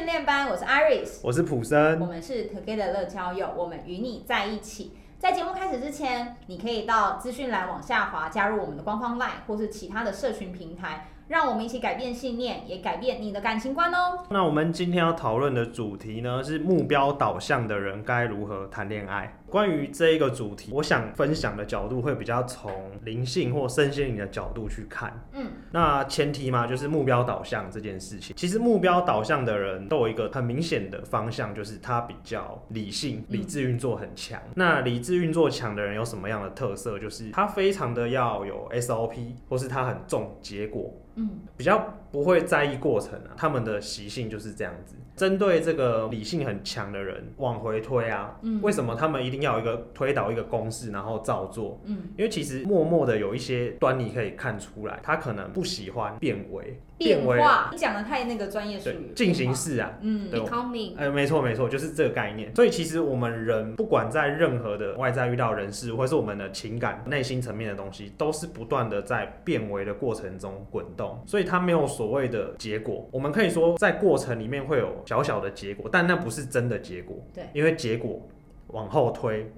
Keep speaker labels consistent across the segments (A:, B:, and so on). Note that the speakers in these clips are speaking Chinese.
A: 训练班，我是 Iris，
B: 我是普森，
A: 我们是 Together 乐交友，我们与你在一起。在节目开始之前，你可以到资讯栏往下滑，加入我们的官方 LINE 或是其他的社群平台。让我们一起改变信念，也改变你的感情观哦。
B: 那我们今天要讨论的主题呢，是目标导向的人该如何谈恋爱。关于这一个主题，我想分享的角度会比较从灵性或身心灵的角度去看。
A: 嗯，
B: 那前提嘛，就是目标导向这件事情。其实目标导向的人都有一个很明显的方向，就是他比较理性、理智运作很强。嗯。那理智运作强的人有什么样的特色？就是他非常的要有 SOP，或是他很重结果。
A: 嗯，
B: 比较不会在意过程啊，他们的习性就是这样子。针对这个理性很强的人，往回推啊，嗯，为什么他们一定要有一个推导一个公式，然后照做？
A: 嗯，
B: 因为其实默默的有一些端倪可以看出来，他可能不喜欢变为。
A: 变化，你讲的太那个专业术语。
B: 进行式啊，
A: 嗯
B: ，becoming，哎，没错没错，就是这个概念。所以其实我们人不管在任何的外在遇到人事，或是我们的情感、内心层面的东西，都是不断的在变为的过程中滚动。所以它没有所谓的结果。我们可以说在过程里面会有小小的结果，但那不是真的结果。
A: 对，
B: 因为结果往后推。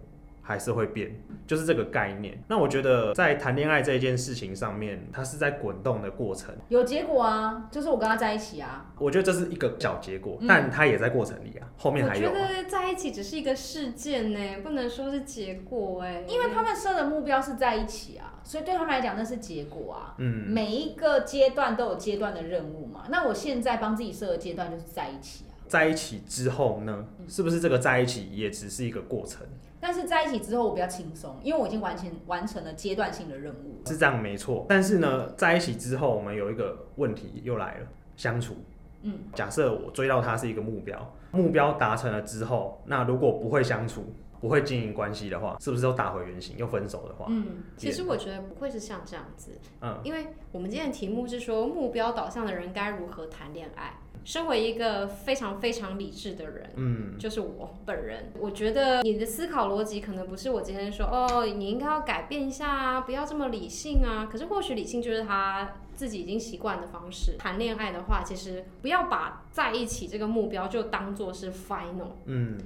B: 还是会变，就是这个概念。那我觉得在谈恋爱这件事情上面，它是在滚动的过程，
A: 有结果啊，就是我跟他在一起啊。
B: 我觉得这是一个小结果，但他也在过程里啊，后面还有。
C: 我觉得在一起只是一个事件呢，不能说是结果哎，
A: 因为他们设的目标是在一起啊，所以对他们来讲那是结果啊。
B: 嗯，
A: 每一个阶段都有阶段的任务嘛。那我现在帮自己设的阶段就是在一起啊。
B: 在一起之后呢，是不是这个在一起也只是一个过程？
A: 但是在一起之后，我比较轻松，因为我已经完成完成了阶段性的任务。
B: 是这样没错。但是呢，在一起之后，我们有一个问题又来了，相处。
A: 嗯，
B: 假设我追到他是一个目标，目标达成了之后，那如果不会相处，不会经营关系的话，是不是又打回原形，又分手的话？
C: 嗯，其实我觉得不会是像这样子。
B: 嗯，
C: 因为我们今天的题目是说，目标导向的人该如何谈恋爱。身为一个非常非常理智的人，
B: 嗯，
C: 就是我本人，我觉得你的思考逻辑可能不是我今天说哦，你应该要改变一下啊，不要这么理性啊。可是或许理性就是他自己已经习惯的方式。谈恋爱的话，其实不要把在一起这个目标就当做是 final，
B: 嗯。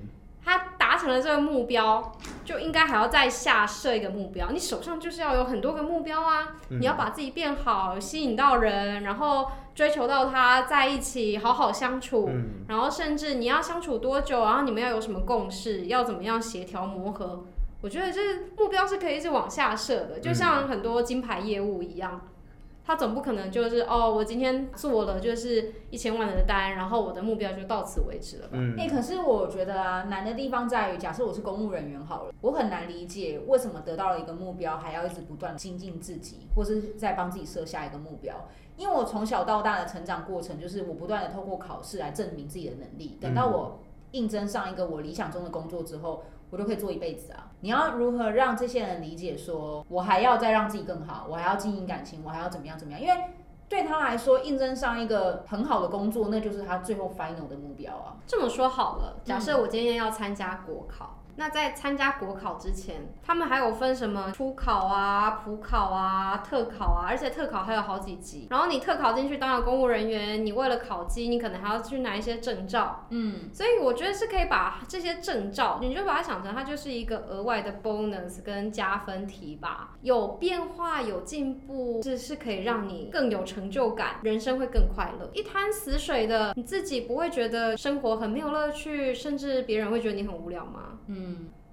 C: 他达成了这个目标，就应该还要再下设一个目标。你手上就是要有很多个目标啊，嗯、你要把自己变好，吸引到人，然后追求到他在一起，好好相处，
B: 嗯、
C: 然后甚至你要相处多久，然后你们要有什么共识，要怎么样协调磨合。我觉得这目标是可以一直往下设的，就像很多金牌业务一样。他总不可能就是哦，我今天做了就是一千万的单，然后我的目标就到此为止了吧？
B: 嗯。
A: 哎、欸，可是我觉得啊，难的地方在于，假设我是公务人员好了，我很难理解为什么得到了一个目标，还要一直不断精进自己，或是在帮自己设下一个目标。因为我从小到大的成长过程，就是我不断的透过考试来证明自己的能力。等到我应征上一个我理想中的工作之后。我就可以做一辈子啊！你要如何让这些人理解说，我还要再让自己更好，我还要经营感情，我还要怎么样怎么样？因为对他来说，应征上一个很好的工作，那就是他最后 final 的目标啊。
C: 这么说好了，假设我今天要参加国考。嗯那在参加国考之前，他们还有分什么初考啊、普考啊、特考啊，而且特考还有好几级。然后你特考进去当了公务人员，你为了考级，你可能还要去拿一些证照。
A: 嗯，
C: 所以我觉得是可以把这些证照，你就把它想成它就是一个额外的 bonus 跟加分题吧。有变化、有进步，是是可以让你更有成就感，人生会更快乐。一滩死水的，你自己不会觉得生活很没有乐趣，甚至别人会觉得你很无聊吗？
A: 嗯，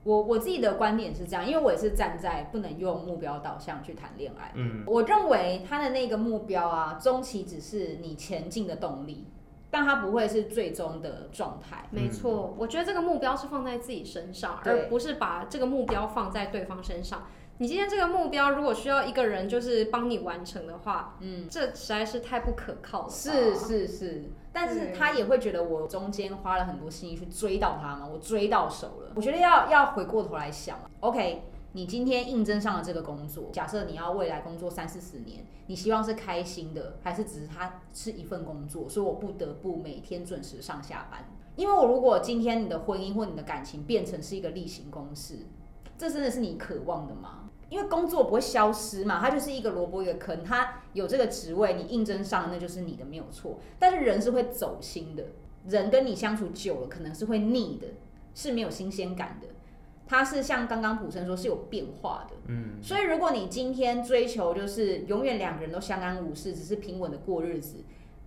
A: 我我自己的观点是这样，因为我也是站在不能用目标导向去谈恋爱。
B: 嗯，
A: 我认为他的那个目标啊，终期只是你前进的动力，但它不会是最终的状态。
C: 没错，我觉得这个目标是放在自己身上，而不是把这个目标放在对方身上。你今天这个目标如果需要一个人就是帮你完成的话，
A: 嗯，
C: 这实在是太不可靠了。
A: 是是是，但是他也会觉得我中间花了很多心意去追到他嘛，我追到手了。我觉得要要回过头来想，OK，你今天应征上了这个工作，假设你要未来工作三四十年，你希望是开心的，还是只是它是一份工作，所以我不得不每天准时上下班？因为我如果今天你的婚姻或你的感情变成是一个例行公事，这真的是你渴望的吗？因为工作不会消失嘛，它就是一个萝卜一个坑，它有这个职位，你应征上那就是你的没有错。但是人是会走心的，人跟你相处久了，可能是会腻的，是没有新鲜感的。它是像刚刚普生说是有变化的，
B: 嗯，
A: 所以如果你今天追求就是永远两个人都相安无事，只是平稳的过日子，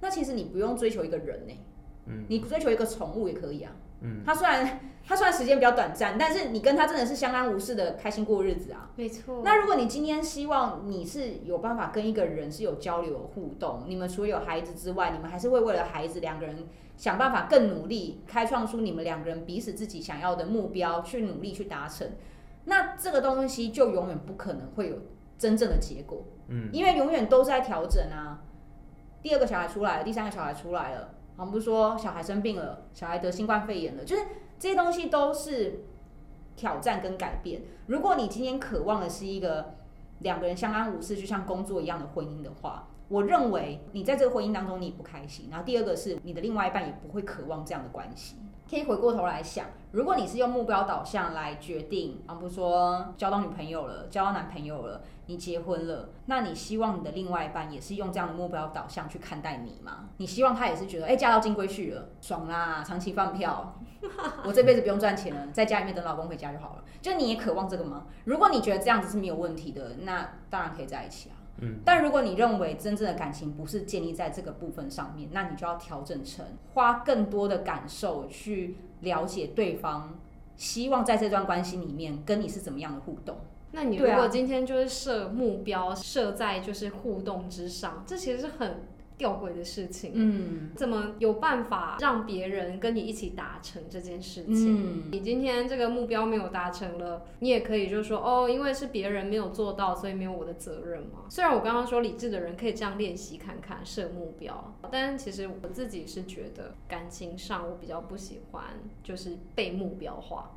A: 那其实你不用追求一个人呢，嗯，你追求一个宠物也可以啊，嗯，它虽然它虽然时间比较短暂，但是你跟他真的是相安无事的开心过日子啊，
C: 没错。
A: 那如果你今天希望你是有办法跟一个人是有交流有互动，你们除了有孩子之外，你们还是会为了孩子两个人。想办法更努力，开创出你们两个人彼此自己想要的目标，去努力去达成。那这个东西就永远不可能会有真正的结果，嗯，因为永远都在调整啊。第二个小孩出来了，第三个小孩出来了，我们不说小孩生病了，小孩得新冠肺炎了，就是这些东西都是挑战跟改变。如果你今天渴望的是一个两个人相安无事，就像工作一样的婚姻的话。我认为你在这个婚姻当中你不开心，然后第二个是你的另外一半也不会渴望这样的关系。可以回过头来想，如果你是用目标导向来决定，啊，比如说交到女朋友了，交到男朋友了，你结婚了，那你希望你的另外一半也是用这样的目标导向去看待你吗？你希望他也是觉得，哎，嫁到金龟婿了，爽啦，长期放票，我这辈子不用赚钱了，在家里面等老公回家就好了。就你也渴望这个吗？如果你觉得这样子是没有问题的，那当然可以在一起啊。嗯，但如果你认为真正的感情不是建立在这个部分上面，那你就要调整成花更多的感受去了解对方，希望在这段关系里面跟你是怎么样的互动。
C: 那你如果今天就是设目标设在就是互动之上，这其实是很。吊诡的事情，嗯，怎么有办法让别人跟你一起达成这件事情？嗯，你今天这个目标没有达成了，你也可以就是说，哦，因为是别人没有做到，所以没有我的责任嘛。虽然我刚刚说理智的人可以这样练习看看设目标，但其实我自己是觉得感情上我比较不喜欢就是被目标化。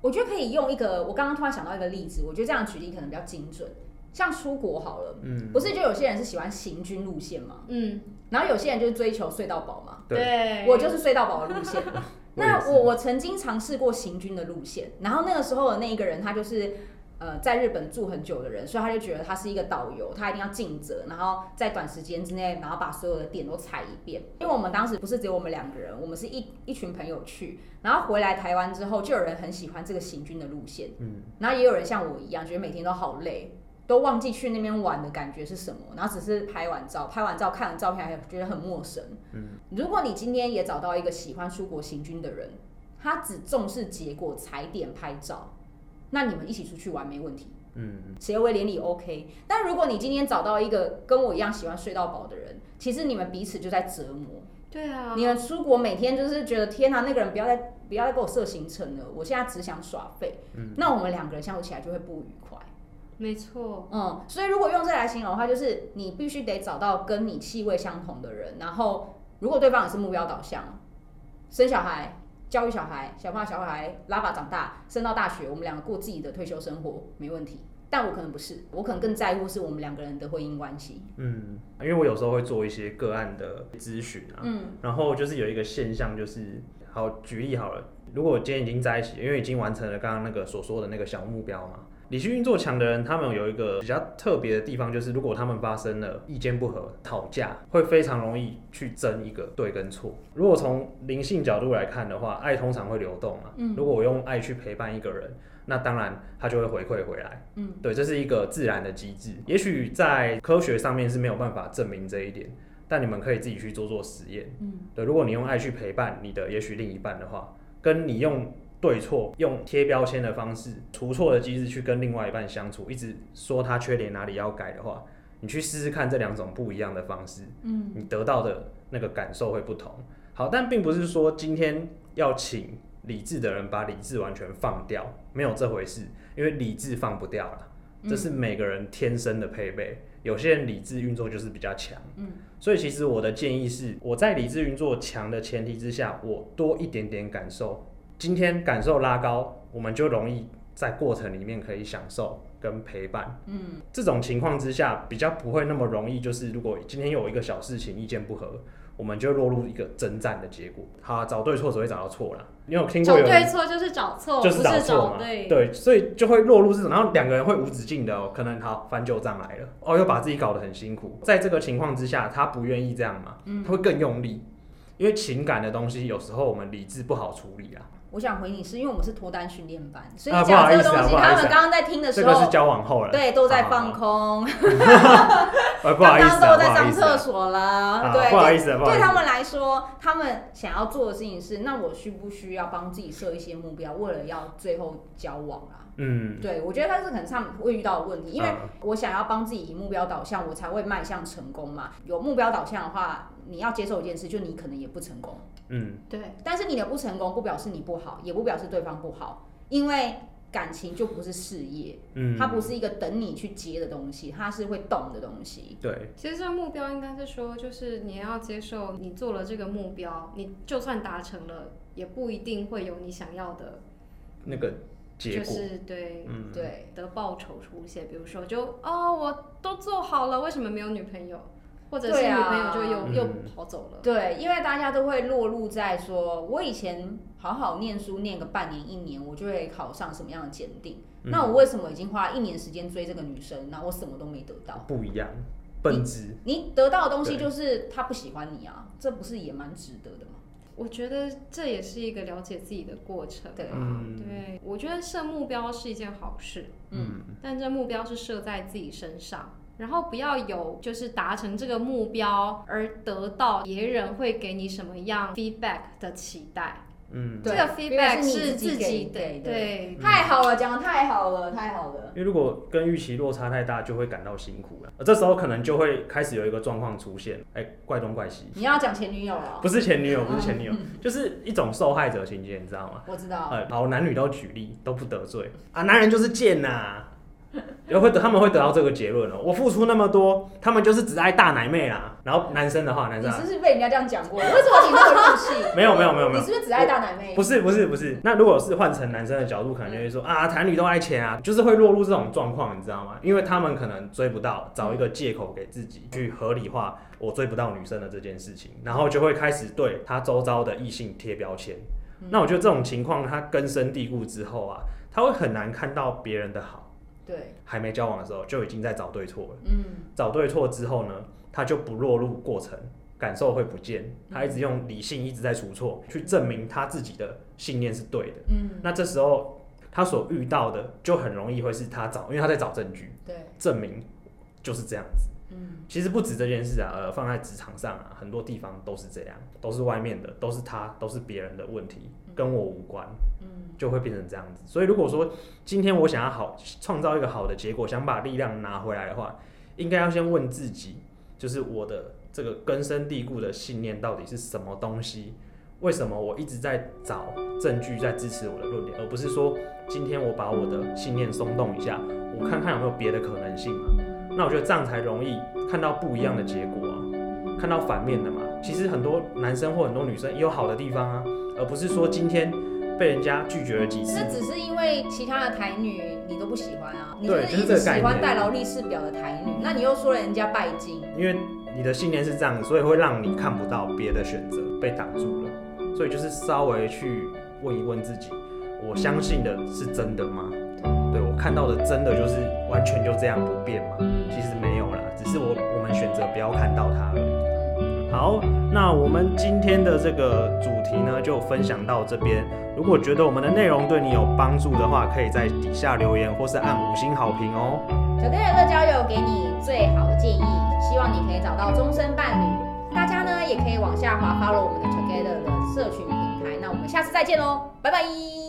A: 我觉得可以用一个，我刚刚突然想到一个例子，我觉得这样举例可能比较精准。像出国好了，嗯，不是就有些人是喜欢行军路线嘛，嗯，然后有些人就是追求睡到饱嘛，
C: 对，
A: 我就是睡到饱的路线。那我我曾经尝试过行军的路线，然后那个时候的那一个人他就是呃在日本住很久的人，所以他就觉得他是一个导游，他一定要尽责，然后在短时间之内，然后把所有的点都踩一遍。因为我们当时不是只有我们两个人，我们是一一群朋友去，然后回来台湾之后，就有人很喜欢这个行军的路线，嗯，然后也有人像我一样，觉得每天都好累。都忘记去那边玩的感觉是什么，然后只是拍完照，拍完照看完照片还觉得很陌生。嗯，如果你今天也找到一个喜欢出国行军的人，他只重视结果、踩点、拍照，那你们一起出去玩没问题。嗯，结为连理 OK。但如果你今天找到一个跟我一样喜欢睡到饱的人，其实你们彼此就在折磨。
C: 对啊，
A: 你们出国每天就是觉得天啊，那个人不要再不要再给我设行程了，我现在只想耍废。嗯，那我们两个人相处起来就会不愉快。
C: 没错，
A: 嗯，所以如果用这来形容的话，就是你必须得找到跟你气味相同的人，然后如果对方也是目标导向，生小孩、教育小孩，想办法小孩拉拔长大，升到大学，我们两个过自己的退休生活没问题。但我可能不是，我可能更在乎是我们两个人的婚姻关系。
B: 嗯，因为我有时候会做一些个案的咨询啊，嗯，然后就是有一个现象，就是好举例好了，如果我今天已经在一起，因为已经完成了刚刚那个所说的那个小目标嘛。理性运作强的人，他们有一个比较特别的地方，就是如果他们发生了意见不合、吵架，会非常容易去争一个对跟错。如果从灵性角度来看的话，爱通常会流动嘛。嗯。如果我用爱去陪伴一个人，那当然他就会回馈回来。嗯。对，这是一个自然的机制。也许在科学上面是没有办法证明这一点，但你们可以自己去做做实验。嗯。对，如果你用爱去陪伴你的也许另一半的话，跟你用。对错，用贴标签的方式，除错的机制去跟另外一半相处，一直说他缺点哪里要改的话，你去试试看这两种不一样的方式，嗯，你得到的那个感受会不同。好，但并不是说今天要请理智的人把理智完全放掉，没有这回事，因为理智放不掉了，这是每个人天生的配备。有些人理智运作就是比较强，嗯，所以其实我的建议是，我在理智运作强的前提之下，我多一点点感受。今天感受拉高，我们就容易在过程里面可以享受跟陪伴。嗯，这种情况之下比较不会那么容易，就是如果今天有一个小事情意见不合，我们就落入一个征战的结果。好啊，找对错只会找到错啦。你有听过有？
C: 找对错就是找错，
B: 就是找错嘛。对，对，所以就会落入这种，然后两个人会无止境的哦，可能好翻旧账来了哦，又把自己搞得很辛苦。在这个情况之下，他不愿意这样嘛，他会更用力。因为情感的东西有时候我们理智不好处理啊。
A: 我想回你是因为我们是脱单训练班，所以
B: 啊
A: 讲这个东西，他们刚刚在听的时候，
B: 这个是交往后了，
A: 对，都在放空，刚刚都在上厕所了，
B: 啊
A: 对，
B: 不好意思
A: 对他们来说，他们想要做的事情是，那我需不需要帮自己设一些目标，为了要最后交往啊？
B: 嗯，
A: 对，我觉得他是可能他们会遇到的问题，因为
B: 嗯
A: 我想要帮自己以目标导向，我才会迈向成功嘛。有目标导向的话，你要接受一件事，就你可能也不成功。
B: 嗯，
C: 对，
A: 但是你的不成功不表示你不好，也不表示对方不好，因为感情就不是事业，
B: 嗯，
A: 它不是一个等你去接的东西，它是会动的东西。
B: 对，
C: 其实这个目标应该是说，就是你要接受你做了这个目标，你就算达成了，也不一定会有你想要的，
B: 那个结果，
C: 就是对，
B: 嗯，
A: 对，
C: 的报酬出现。比如说就，哦，我都做好了，为什么没有女朋友？或者是女朋友就又、
B: 嗯
C: 又跑走了。
A: 对，因为大家都会落入在说，我以前好好念书，念个半年一年，我就会考上什么样的检定。
B: 嗯
A: 那我为什么已经花一年时间追这个女生，那我什么都没得到？
B: 不一样，本质，
A: 你得到的东西就是他不喜欢你啊，这不是也蛮值得的吗？
C: 我觉得这也是一个了解自己的过程。
A: 对。
B: 嗯，
C: 对，我觉得设目标是一件好事，
B: 嗯，
C: 但这目标是设在自己身上，然后不要有就是达成这个目标而得到别人会给你什么样 feedback 的期待。
B: 嗯，
C: 对
A: 这个
C: feedback
A: 是你自己给给的
C: 对，
A: 太好了，讲的太好了，太好了。
B: 因为如果跟预期落差太大，就会感到辛苦了。而这时候可能就会开始有一个状况出现，哎、怪东怪西，
A: 你要讲前女友了？
B: 不是前女友，不是前女友，
A: 嗯
B: 就是一种受害者情节，你知道吗？
A: 我知道。
B: 呃，好，男女都举例，都不得罪啊，男人就是贱呐、也会得，他们会得到这个结论哦。我付出那么多，他们就是只爱大奶妹啦。然后男生的话，男生、啊
A: 你是不是被人家这样讲过？为什么你那么入戏？
B: 没有没有没有没有
A: 你是不是只爱大奶妹？
B: 不是不是不是，那如果是换成男生的角度，可能就会说啊，谈女都爱钱啊，就是会落入这种状况，你知道吗？因为他们可能追不到，找一个借口给自己去合理化我追不到女生的这件事情，然后就会开始对他周遭的异性贴标签。那我觉得这种情况，他根深蒂固之后啊，他会很难看到别人的好。
A: 对，
B: 还没交往的时候就已经在找对错了。
A: 嗯，
B: 找对错之后呢，他就不落入过程，感受会不见，他一直用理性一直在出错，去证明他自己的信念是对的。
A: 嗯，
B: 那这时候他所遇到的就很容易会是他找，因为他在找证据。
A: 对，
B: 证明就是这样子。
A: 嗯，
B: 其实不止这件事啊，呃，放在职场上啊，很多地方都是这样，都是外面的，都是他，都是别人的问题，跟我无关。
A: 嗯，
B: 就会变成这样子。所以如果说今天我想要好创造一个好的结果，想把力量拿回来的话，应该要先问自己，就是我的这个根深蒂固的信念到底是什么东西？为什么我一直在找证据在支持我的论点，而不是说今天我把我的信念松动一下，我看看有没有别的可能性嘛？那我觉得这样才容易看到不一样的结果啊，看到反面的嘛。其实很多男生或很多女生也有好的地方啊，而不是说今天。被人家拒绝了几次，
A: 那只是因为其他的台女你都不喜欢啊，你
B: 对
A: 就是一直喜欢戴劳力士表的台女，那你又说人家拜金，
B: 因为你的信念是这样子，所以会让你看不到别的选择，被挡住了。所以就是稍微去问一问自己，我相信的是真的吗？看到的真的就是完全就这样不变吗？其实没有啦，只是我我们选择不要看到它而已。好，那我们今天的这个主题呢，就分享到这边。如果觉得我们的内容对你有帮助的话，可以在底下留言或是按五星好评哦。
A: 九天人乐交友给你最好的建议，希望你可以找到终身伴侣。大家呢也可以往下滑 follow 我们的 Together 的社群平台。那我们下次再见喽，拜拜。